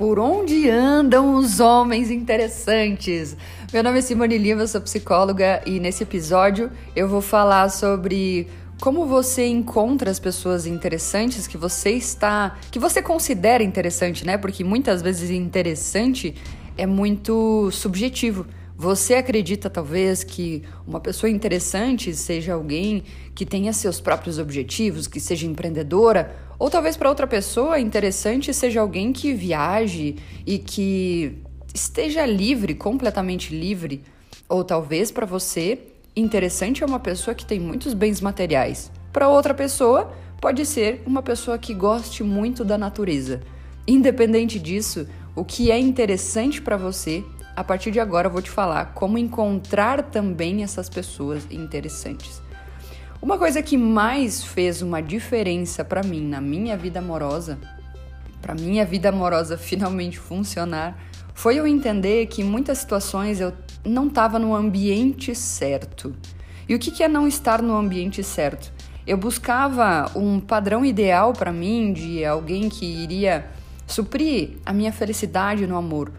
por onde andam os homens interessantes? Meu nome é Simone Lima, sou psicóloga e nesse episódio eu vou falar sobre como você encontra as pessoas interessantes que você está, que você considera interessante, né? Porque muitas vezes interessante é muito subjetivo. Você acredita talvez que uma pessoa interessante seja alguém que tenha seus próprios objetivos, que seja empreendedora, ou talvez para outra pessoa interessante seja alguém que viaje e que esteja livre, completamente livre, ou talvez para você interessante é uma pessoa que tem muitos bens materiais. Para outra pessoa, pode ser uma pessoa que goste muito da natureza. Independente disso, o que é interessante para você a partir de agora eu vou te falar como encontrar também essas pessoas interessantes. Uma coisa que mais fez uma diferença para mim na minha vida amorosa, para minha vida amorosa finalmente funcionar, foi eu entender que em muitas situações eu não estava no ambiente certo. E o que é não estar no ambiente certo? Eu buscava um padrão ideal para mim de alguém que iria suprir a minha felicidade no amor.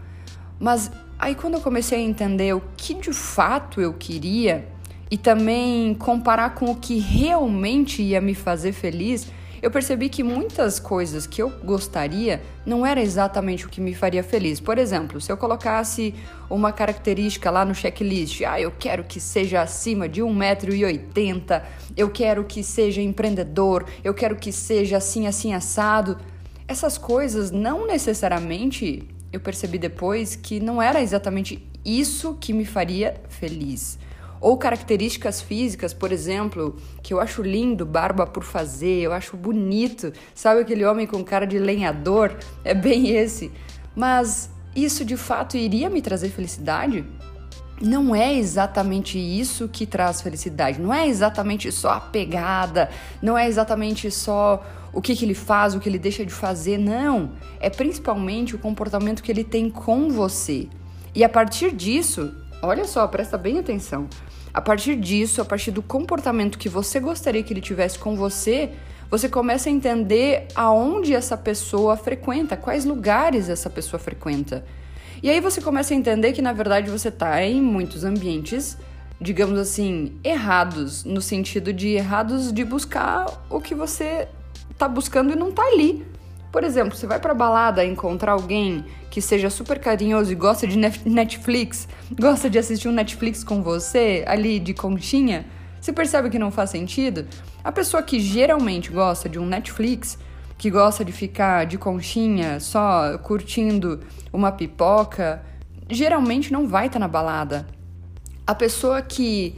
Mas Aí quando eu comecei a entender o que de fato eu queria e também comparar com o que realmente ia me fazer feliz, eu percebi que muitas coisas que eu gostaria não era exatamente o que me faria feliz. Por exemplo, se eu colocasse uma característica lá no checklist, ah, eu quero que seja acima de 1,80m, eu quero que seja empreendedor, eu quero que seja assim, assim, assado. Essas coisas não necessariamente eu percebi depois que não era exatamente isso que me faria feliz. Ou características físicas, por exemplo, que eu acho lindo, barba por fazer, eu acho bonito. Sabe aquele homem com cara de lenhador? É bem esse. Mas isso de fato iria me trazer felicidade? Não é exatamente isso que traz felicidade. Não é exatamente só a pegada, não é exatamente só o que, que ele faz, o que ele deixa de fazer, não. É principalmente o comportamento que ele tem com você. E a partir disso, olha só, presta bem atenção. A partir disso, a partir do comportamento que você gostaria que ele tivesse com você, você começa a entender aonde essa pessoa frequenta, quais lugares essa pessoa frequenta. E aí você começa a entender que na verdade você está em muitos ambientes, digamos assim, errados, no sentido de errados de buscar o que você tá buscando e não tá ali. Por exemplo, você vai pra balada encontrar alguém que seja super carinhoso e gosta de Netflix, gosta de assistir um Netflix com você, ali de conchinha, você percebe que não faz sentido? A pessoa que geralmente gosta de um Netflix, que gosta de ficar de conchinha, só curtindo uma pipoca, geralmente não vai estar tá na balada. A pessoa que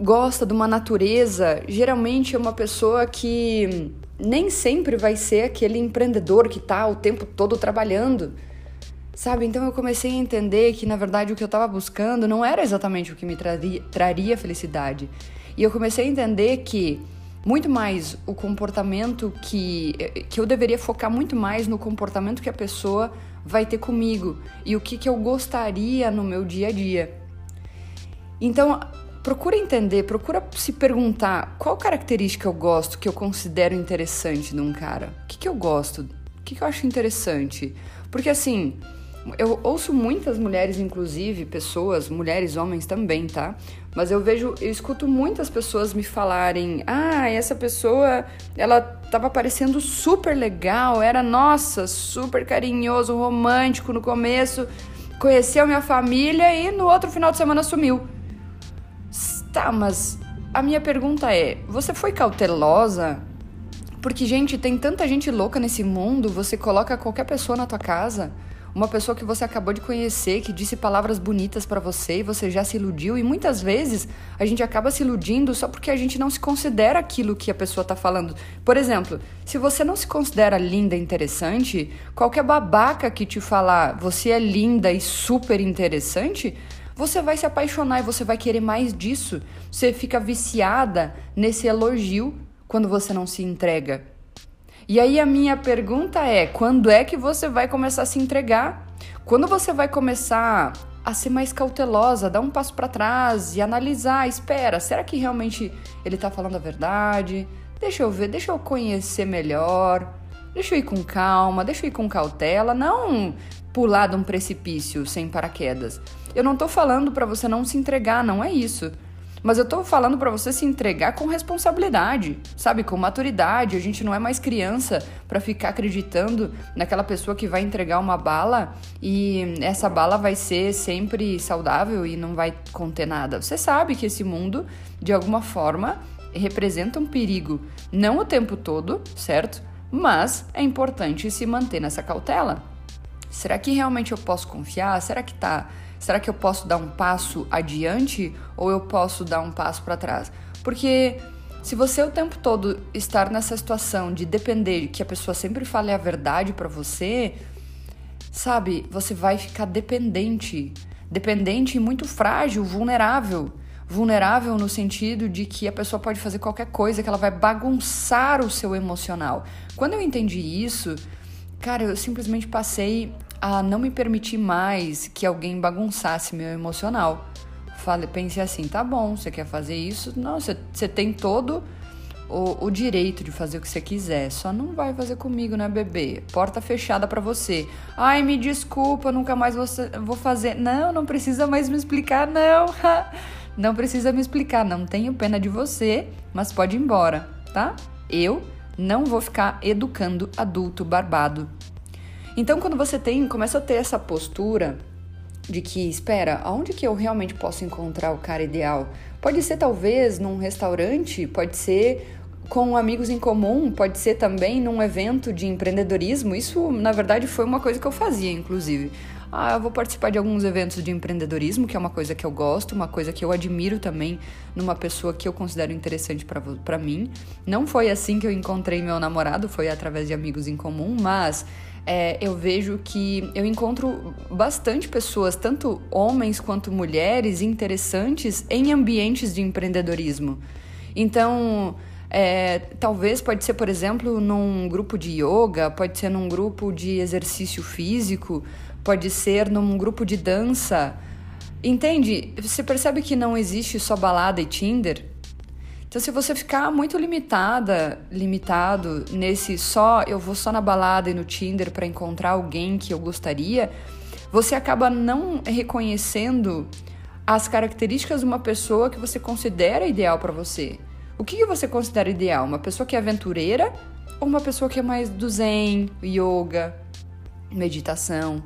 gosta de uma natureza, geralmente é uma pessoa que nem sempre vai ser aquele empreendedor que está o tempo todo trabalhando. Sabe? Então eu comecei a entender que na verdade o que eu estava buscando não era exatamente o que me traria, traria felicidade. E eu comecei a entender que muito mais o comportamento que, que eu deveria focar muito mais no comportamento que a pessoa vai ter comigo e o que, que eu gostaria no meu dia a dia. Então, procura entender, procura se perguntar qual característica eu gosto, que eu considero interessante num cara. O que, que eu gosto? O que, que eu acho interessante? Porque assim, eu ouço muitas mulheres, inclusive, pessoas, mulheres, homens também, tá? Mas eu vejo, eu escuto muitas pessoas me falarem: ah, essa pessoa, ela tava parecendo super legal, era, nossa, super carinhoso, romântico no começo, conheceu minha família e no outro final de semana sumiu. Tá, mas a minha pergunta é: você foi cautelosa? Porque, gente, tem tanta gente louca nesse mundo, você coloca qualquer pessoa na tua casa, uma pessoa que você acabou de conhecer, que disse palavras bonitas para você e você já se iludiu, e muitas vezes a gente acaba se iludindo só porque a gente não se considera aquilo que a pessoa tá falando. Por exemplo, se você não se considera linda e interessante, qualquer babaca que te falar você é linda e super interessante, você vai se apaixonar e você vai querer mais disso. Você fica viciada nesse elogio quando você não se entrega. E aí a minha pergunta é: quando é que você vai começar a se entregar? Quando você vai começar a ser mais cautelosa, dar um passo para trás e analisar, espera, será que realmente ele tá falando a verdade? Deixa eu ver, deixa eu conhecer melhor. Deixa eu ir com calma, deixa eu ir com cautela, não pular de um precipício sem paraquedas. Eu não tô falando para você não se entregar, não é isso. Mas eu tô falando para você se entregar com responsabilidade, sabe? Com maturidade. A gente não é mais criança para ficar acreditando naquela pessoa que vai entregar uma bala e essa bala vai ser sempre saudável e não vai conter nada. Você sabe que esse mundo, de alguma forma, representa um perigo. Não o tempo todo, certo? Mas é importante se manter nessa cautela. Será que realmente eu posso confiar? Será que tá Será que eu posso dar um passo adiante ou eu posso dar um passo para trás? Porque se você o tempo todo estar nessa situação de depender que a pessoa sempre fale a verdade para você, sabe, você vai ficar dependente, dependente e muito frágil, vulnerável. Vulnerável no sentido de que a pessoa pode fazer qualquer coisa que ela vai bagunçar o seu emocional. Quando eu entendi isso, cara, eu simplesmente passei a não me permitir mais que alguém bagunçasse meu emocional. Falei, pensei assim, tá bom, você quer fazer isso? Não, você, você tem todo o, o, direito de fazer o que você quiser, só não vai fazer comigo, né, bebê? Porta fechada para você. Ai, me desculpa, nunca mais vou, vou fazer. Não, não precisa mais me explicar, não. não precisa me explicar, não tenho pena de você, mas pode ir embora, tá? Eu não vou ficar educando adulto barbado então, quando você tem, começa a ter essa postura de que, espera, aonde que eu realmente posso encontrar o cara ideal? Pode ser talvez num restaurante, pode ser com amigos em comum, pode ser também num evento de empreendedorismo. Isso, na verdade, foi uma coisa que eu fazia, inclusive. Ah, eu vou participar de alguns eventos de empreendedorismo, que é uma coisa que eu gosto, uma coisa que eu admiro também numa pessoa que eu considero interessante para mim. Não foi assim que eu encontrei meu namorado, foi através de amigos em comum, mas é, eu vejo que eu encontro bastante pessoas, tanto homens quanto mulheres, interessantes em ambientes de empreendedorismo. Então, é, talvez pode ser, por exemplo, num grupo de yoga, pode ser num grupo de exercício físico, pode ser num grupo de dança. Entende? Você percebe que não existe só balada e Tinder? Então, se você ficar muito limitada, limitado nesse só, eu vou só na balada e no Tinder para encontrar alguém que eu gostaria, você acaba não reconhecendo as características de uma pessoa que você considera ideal para você. O que, você considera ideal? Uma pessoa que é aventureira ou uma pessoa que é mais do zen, yoga, meditação?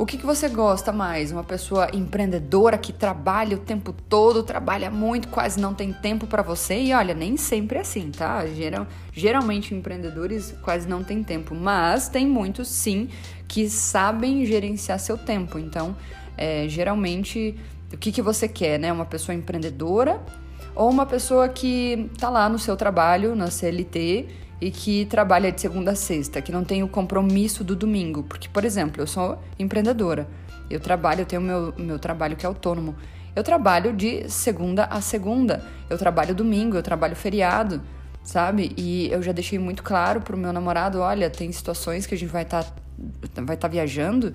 O que, que você gosta mais? Uma pessoa empreendedora que trabalha o tempo todo, trabalha muito, quase não tem tempo para você? E olha, nem sempre é assim, tá? Geral, geralmente empreendedores quase não têm tempo, mas tem muitos sim que sabem gerenciar seu tempo. Então, é, geralmente, o que, que você quer, né? Uma pessoa empreendedora ou uma pessoa que tá lá no seu trabalho, na CLT e que trabalha de segunda a sexta, que não tem o compromisso do domingo. Porque, por exemplo, eu sou empreendedora, eu trabalho, eu tenho meu, meu trabalho que é autônomo. Eu trabalho de segunda a segunda, eu trabalho domingo, eu trabalho feriado, sabe? E eu já deixei muito claro pro meu namorado: olha, tem situações que a gente vai estar tá, vai tá viajando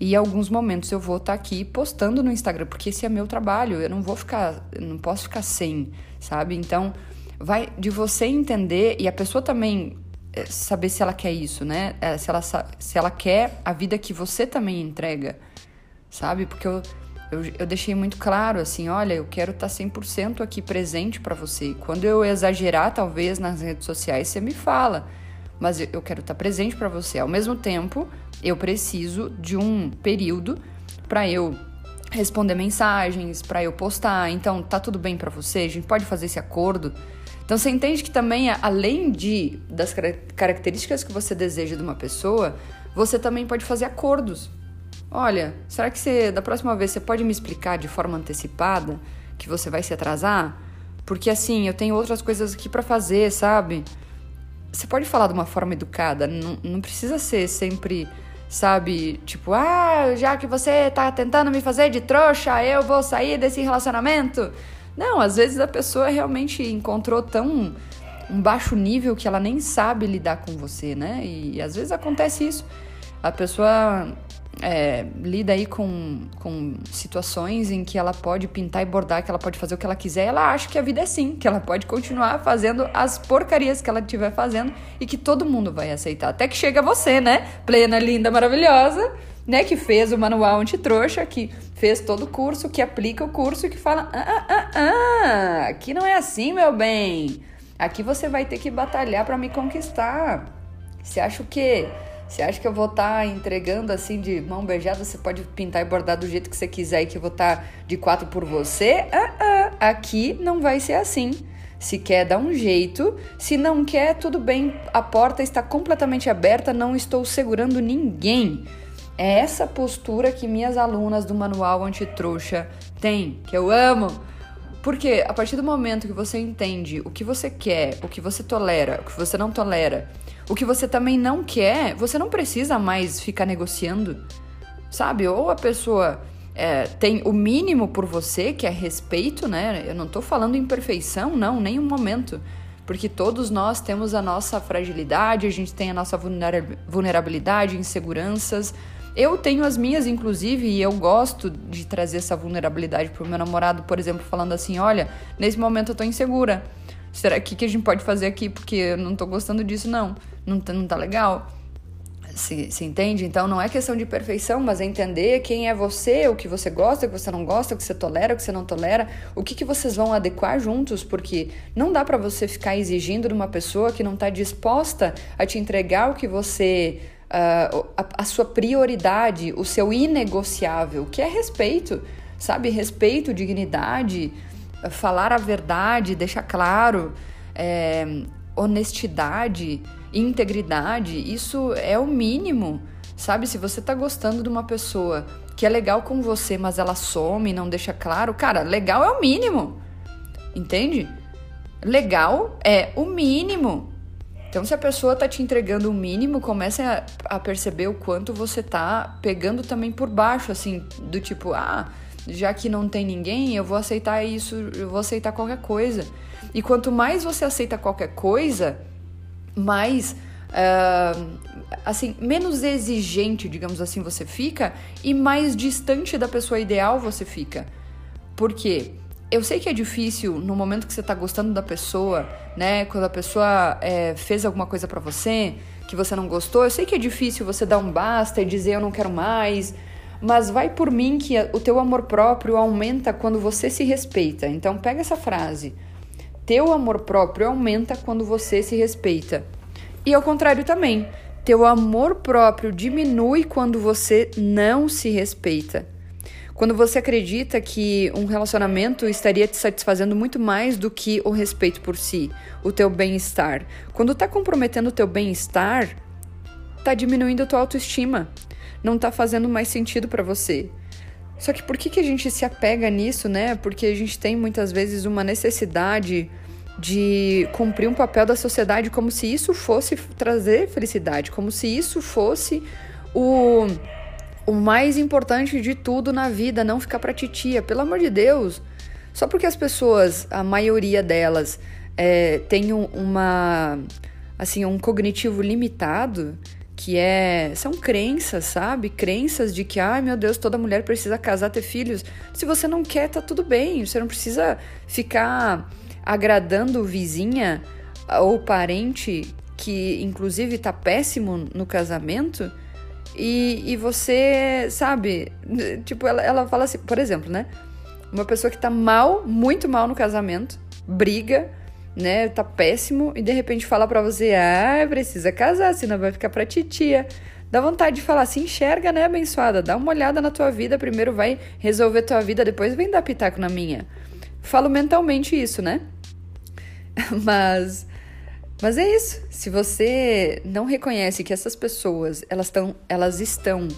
e alguns momentos eu vou estar tá aqui postando no Instagram, porque esse é meu trabalho, eu não vou ficar, eu não posso ficar sem, sabe? Então vai de você entender e a pessoa também eh, saber se ela quer isso, né? Eh, se ela, se ela quer a vida que você também entrega, sabe? Porque eu, eu, eu deixei muito claro assim: olha, eu quero estar 100% aqui presente para você. Quando eu exagerar, talvez nas redes sociais, você me fala, mas eu, quero estar presente para você. Ao mesmo tempo, eu preciso de um período para eu responder mensagens, para eu postar. Então, tá tudo bem para você? A gente pode fazer esse acordo? Então você entende que também, além de das características que você deseja de uma pessoa, você também pode fazer acordos. Olha, será que você, da próxima vez você pode me explicar de forma antecipada que você vai se atrasar? Porque assim, eu tenho outras coisas aqui para fazer, sabe? Você pode falar de uma forma educada, não, não precisa ser sempre, sabe, tipo, ah, já que você tá tentando me fazer de trouxa, eu vou sair desse relacionamento. Não, às vezes a pessoa realmente encontrou tão um baixo nível que ela nem sabe lidar com você, né? E, às vezes acontece isso. A pessoa é, lida aí com, com situações em que ela pode pintar e bordar, que ela pode fazer o que ela quiser, ela acha que a vida é assim, que ela pode continuar fazendo as porcarias que ela estiver fazendo e que todo mundo vai aceitar. Até que chega você, né? Plena, linda, maravilhosa, né? Que fez o manual antitrouxa, que fez todo o curso, que aplica o curso e que fala: ah, ah, ah, ah, aqui não é assim, meu bem. Aqui você vai ter que batalhar para me conquistar. Você acha o quê? Você acha que eu vou estar tá entregando assim de mão beijada? Você pode pintar e bordar do jeito que você quiser e que eu vou estar tá de quatro por você? Ah, ah, aqui não vai ser assim. Se quer, dá um jeito. Se não quer, tudo bem. A porta está completamente aberta, não estou segurando ninguém. É essa postura que minhas alunas do manual antitrouxa têm, que eu amo. Porque a partir do momento que você entende o que você quer, o que você tolera, o que você não tolera, o que você também não quer, você não precisa mais ficar negociando, sabe? Ou a pessoa é, tem o mínimo por você, que é respeito, né? Eu não tô falando em perfeição, não, nem um momento. Porque todos nós temos a nossa fragilidade, a gente tem a nossa vulnerabilidade, inseguranças. Eu tenho as minhas, inclusive, e eu gosto de trazer essa vulnerabilidade pro meu namorado, por exemplo, falando assim: olha, nesse momento eu tô insegura. Será que que a gente pode fazer aqui? Porque eu não tô gostando disso, não. Não tá, não tá legal. Se, se entende? Então não é questão de perfeição, mas é entender quem é você, o que você gosta, o que você não gosta, o que você tolera, o que você não tolera, o que, que vocês vão adequar juntos, porque não dá para você ficar exigindo de uma pessoa que não tá disposta a te entregar o que você. Uh, a, a sua prioridade, o seu inegociável, que é respeito, sabe? Respeito, dignidade, falar a verdade, deixar claro, é, honestidade, integridade, isso é o mínimo, sabe? Se você tá gostando de uma pessoa que é legal com você, mas ela some não deixa claro, cara, legal é o mínimo, entende? Legal é o mínimo. Então, se a pessoa tá te entregando o mínimo, comece a, a perceber o quanto você tá pegando também por baixo, assim, do tipo, ah já que não tem ninguém, eu vou aceitar isso, eu vou aceitar qualquer coisa. E quanto mais você aceita qualquer coisa, mais. Uh, assim, menos exigente, digamos assim, você fica e mais distante da pessoa ideal você fica. Por quê? Eu sei que é difícil no momento que você tá gostando da pessoa, né? Quando a pessoa é, fez alguma coisa para você que você não gostou, eu sei que é difícil você dar um basta e dizer eu não quero mais, mas vai por mim que o teu amor próprio aumenta quando você se respeita. Então pega essa frase. Teu amor próprio aumenta quando você se respeita. E ao contrário também. Teu amor próprio diminui quando você não se respeita. Quando você acredita que um relacionamento estaria te satisfazendo muito mais do que o respeito por si, o teu bem-estar. Quando está comprometendo o teu bem-estar, está diminuindo a tua autoestima não tá fazendo mais sentido para você. Só que por que, que a gente se apega nisso, né? Porque a gente tem muitas vezes uma necessidade de cumprir um papel da sociedade como se isso fosse trazer felicidade, como se isso fosse o, o mais importante de tudo na vida, não ficar pra titia. Pelo amor de Deus, só porque as pessoas, a maioria delas, é, tem uma assim um cognitivo limitado, que é são crenças, sabe? Crenças de que, ai meu Deus, toda mulher precisa casar, ter filhos. Se você não quer, tá tudo bem. Você não precisa ficar agradando vizinha ou parente que inclusive tá péssimo no casamento. E, e você, sabe, tipo, ela, ela fala assim, por exemplo, né? Uma pessoa que tá mal, muito mal no casamento, briga, né, tá péssimo e de repente fala para você, ah, precisa casar, senão vai ficar pra titia. Dá vontade de falar, se enxerga, né, abençoada? Dá uma olhada na tua vida, primeiro vai resolver tua vida, depois vem dar pitaco na minha. Falo mentalmente isso, né? mas mas é isso. Se você não reconhece que essas pessoas, elas estão elas estão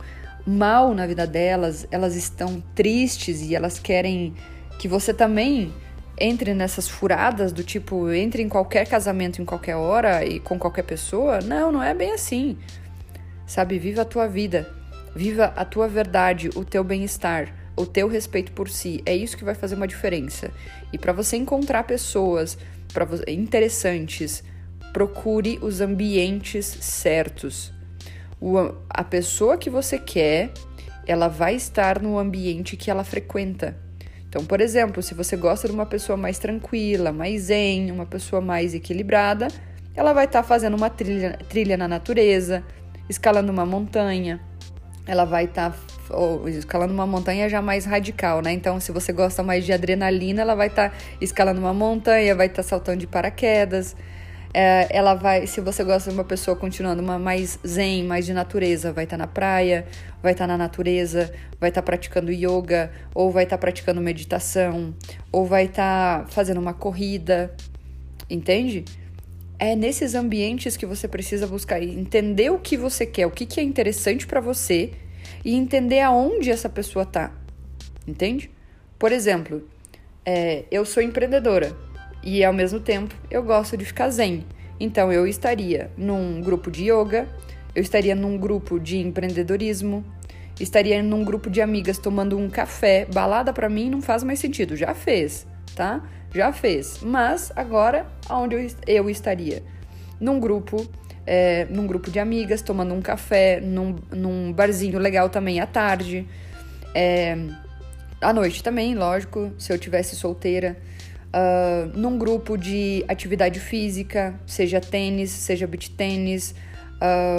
mal na vida delas, elas estão tristes e elas querem que você também entre nessas furadas do tipo, entre em qualquer casamento em qualquer hora e com qualquer pessoa. Não, não é bem assim. Sabe, viva a tua vida, viva a tua verdade, o teu bem-estar, o teu respeito por si. É isso que vai fazer uma diferença. E para você encontrar pessoas para interessantes, procure os ambientes certos. O, a pessoa que você quer ela vai estar no ambiente que ela frequenta. Então, por exemplo, se você gosta de uma pessoa mais tranquila, mais zen, uma pessoa mais equilibrada, ela vai estar tá fazendo uma trilha, trilha na natureza, escalando uma montanha. Ela vai estar tá, escalando uma montanha já mais radical, né? Então, se você gosta mais de adrenalina, ela vai estar tá escalando uma montanha, vai estar tá saltando de paraquedas. É, ela vai, se você gosta de uma pessoa continuando uma mais zen, mais de natureza, vai estar tá na praia, vai estar tá na natureza, vai estar tá praticando yoga, ou vai estar tá praticando meditação, ou vai estar tá fazendo uma corrida, entende? É nesses ambientes que você precisa buscar entender o que você quer, o que, que é interessante para você e entender aonde essa pessoa tá, entende? Por exemplo, é, eu sou empreendedora e ao mesmo tempo eu gosto de ficar zen. Então eu estaria num grupo de yoga, eu estaria num grupo de empreendedorismo, estaria num grupo de amigas tomando um café. Balada para mim não faz mais sentido, já fez, tá? Já fez. Mas agora aonde eu, estaria? Num grupo é, num grupo de amigas, tomando um café, num, num barzinho legal também à tarde. É, à noite também, lógico, se eu tivesse solteira uh, num grupo de atividade física, seja tênis, seja beach tênis,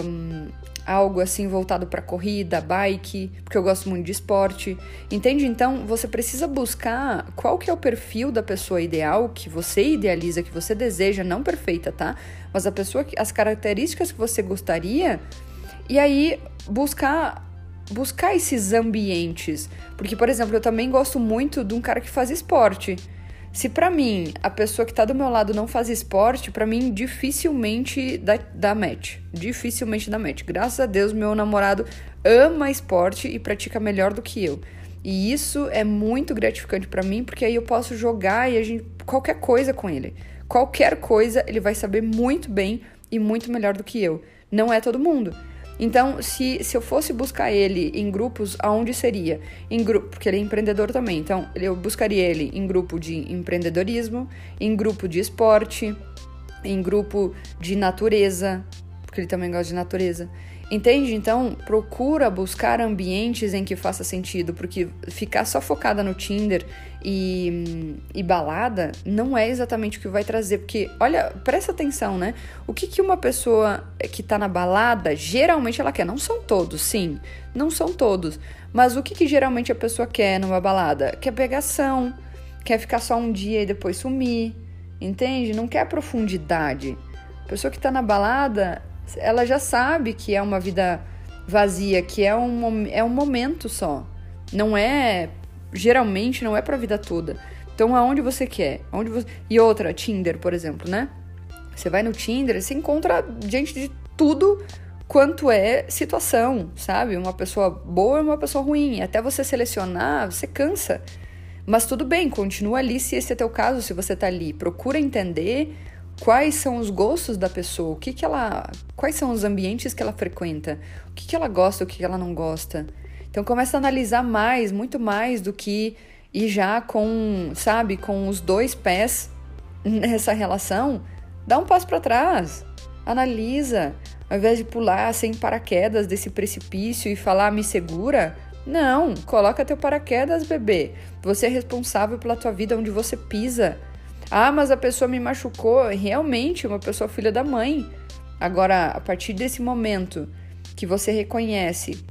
um, algo assim voltado para corrida, bike, porque eu gosto muito de esporte. Entende? Então, você precisa buscar qual que é o perfil da pessoa ideal que você idealiza, que você deseja, não perfeita, tá? Mas a pessoa as características que você gostaria e aí buscar buscar esses ambientes. Porque, por exemplo, eu também gosto muito de um cara que faz esporte. Se para mim a pessoa que tá do meu lado não faz esporte, para mim dificilmente dá, dá match. Dificilmente dá match. Graças a Deus, meu namorado ama esporte e pratica melhor do que eu. E isso é muito gratificante para mim, porque aí eu posso jogar e a gente qualquer coisa com ele. Qualquer coisa ele vai saber muito bem e muito melhor do que eu. Não é todo mundo. Então, se, se eu fosse buscar ele em grupos, aonde seria? Em grupo, porque ele é empreendedor também. Então, eu buscaria ele em grupo de empreendedorismo, em grupo de esporte, em grupo de natureza, porque ele também gosta de natureza. Entende? Então, procura buscar ambientes em que faça sentido, porque ficar só focada no Tinder e, e balada não é exatamente o que vai trazer. Porque, olha, presta atenção, né? O que, que uma pessoa que tá na balada, geralmente ela quer? Não são todos, sim, não são todos. Mas o que, que geralmente a pessoa quer numa balada? Quer pegação, quer ficar só um dia e depois sumir, entende? Não quer profundidade. A pessoa que tá na balada, ela já sabe que é uma vida vazia, que é um, é um momento só. Não é. Geralmente não é pra vida toda. Então, aonde você quer? Aonde você... E outra, Tinder, por exemplo, né? Você vai no Tinder, você encontra gente de tudo quanto é situação, sabe? Uma pessoa boa e uma pessoa ruim. Até você selecionar, você cansa. Mas tudo bem, continua ali se esse é teu caso, se você tá ali. Procura entender quais são os gostos da pessoa, o que, que ela, quais são os ambientes que ela frequenta, o que, que ela gosta, o que, que ela não gosta. Então começa a analisar mais, muito mais do que ir já com, sabe, com os dois pés nessa relação. Dá um passo para trás, analisa, ao invés de pular sem paraquedas desse precipício e falar me segura, não, coloca teu paraquedas, bebê. Você é responsável pela tua vida onde você pisa. Ah, mas a pessoa me machucou. Realmente, uma pessoa filha da mãe. Agora, a partir desse momento que você reconhece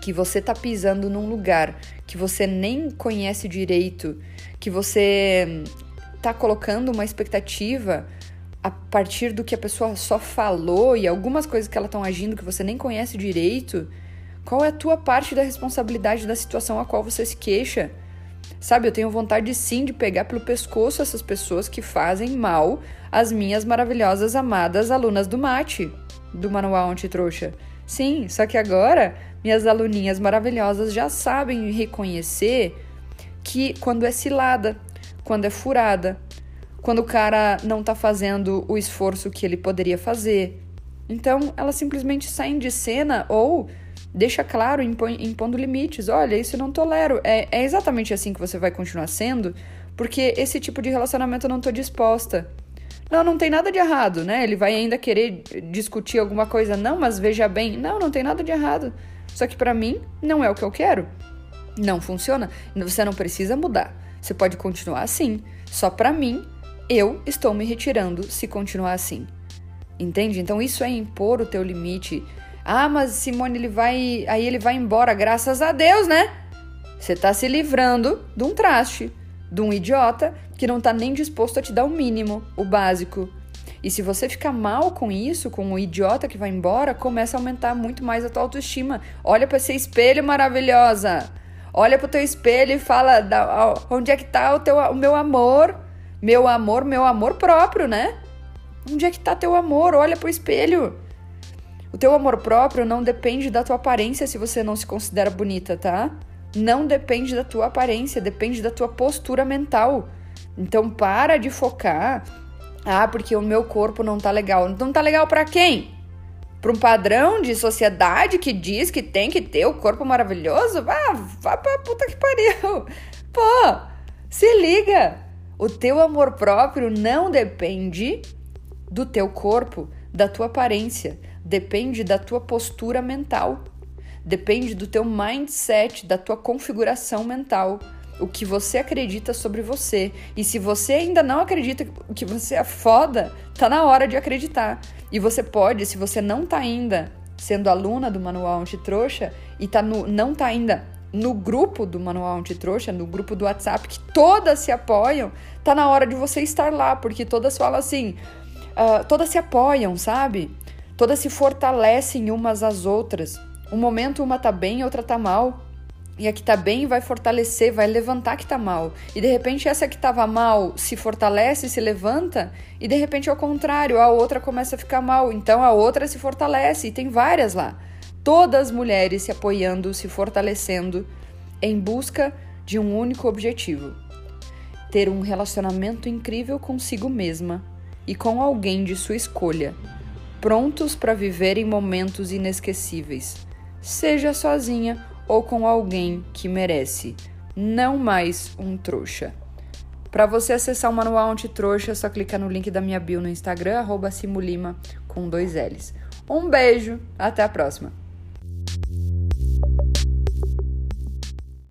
que você tá pisando num lugar que você nem conhece direito, que você tá colocando uma expectativa a partir do que a pessoa só falou e algumas coisas que ela estão agindo que você nem conhece direito, qual é a tua parte da responsabilidade da situação a qual você se queixa? Sabe, eu tenho vontade sim de pegar pelo pescoço essas pessoas que fazem mal às minhas maravilhosas, amadas alunas do mate, do Manual Antitrouxa. Sim, só que agora minhas aluninhas maravilhosas já sabem reconhecer que quando é cilada, quando é furada, quando o cara não tá fazendo o esforço que ele poderia fazer. Então, elas simplesmente saem de cena ou deixa claro, impondo limites. Olha, isso eu não tolero. É, é exatamente assim que você vai continuar sendo, porque esse tipo de relacionamento eu não tô disposta. Não, não tem nada de errado, né? Ele vai ainda querer discutir alguma coisa, não, mas veja bem, não, não tem nada de errado. Só que para mim não é o que eu quero. Não funciona. Você não precisa mudar. Você pode continuar assim. Só para mim, eu estou me retirando se continuar assim. Entende? Então isso é impor o teu limite. Ah, mas Simone ele vai, aí ele vai embora, graças a Deus, né? Você tá se livrando de um traste, de um idiota que não tá nem disposto a te dar o mínimo, o básico. E se você ficar mal com isso, com o idiota que vai embora, começa a aumentar muito mais a tua autoestima. Olha para esse espelho maravilhosa. Olha pro teu espelho e fala da, onde é que tá o, teu, o meu amor. Meu amor, meu amor próprio, né? Onde é que tá teu amor? Olha pro espelho. O teu amor próprio não depende da tua aparência se você não se considera bonita, tá? Não depende da tua aparência, depende da tua postura mental. Então para de focar. Ah, porque o meu corpo não tá legal. Não tá legal para quem? Para um padrão de sociedade que diz que tem que ter o corpo maravilhoso? Vá, vá pra puta que pariu. Pô, se liga. O teu amor próprio não depende do teu corpo, da tua aparência, depende da tua postura mental. Depende do teu mindset, da tua configuração mental, o que você acredita sobre você. E se você ainda não acredita que você é foda, tá na hora de acreditar. E você pode, se você não tá ainda sendo aluna do Manual Antitrouxa e tá no, não tá ainda no grupo do Manual Antitrouxa, no grupo do WhatsApp, que todas se apoiam, tá na hora de você estar lá, porque todas falam assim, uh, todas se apoiam, sabe? Todas se fortalecem umas às outras. Um momento uma tá bem, outra tá mal. E a que tá bem vai fortalecer, vai levantar a que tá mal. E de repente essa que tava mal se fortalece, se levanta, e de repente ao contrário, a outra começa a ficar mal. Então a outra se fortalece, e tem várias lá. Todas as mulheres se apoiando, se fortalecendo em busca de um único objetivo: ter um relacionamento incrível consigo mesma e com alguém de sua escolha, prontos para viver em momentos inesquecíveis seja sozinha ou com alguém que merece, não mais um trouxa. Para você acessar o manual anti-trouxa, é só clicar no link da minha bio no Instagram, Simulima, com dois L's. Um beijo, até a próxima!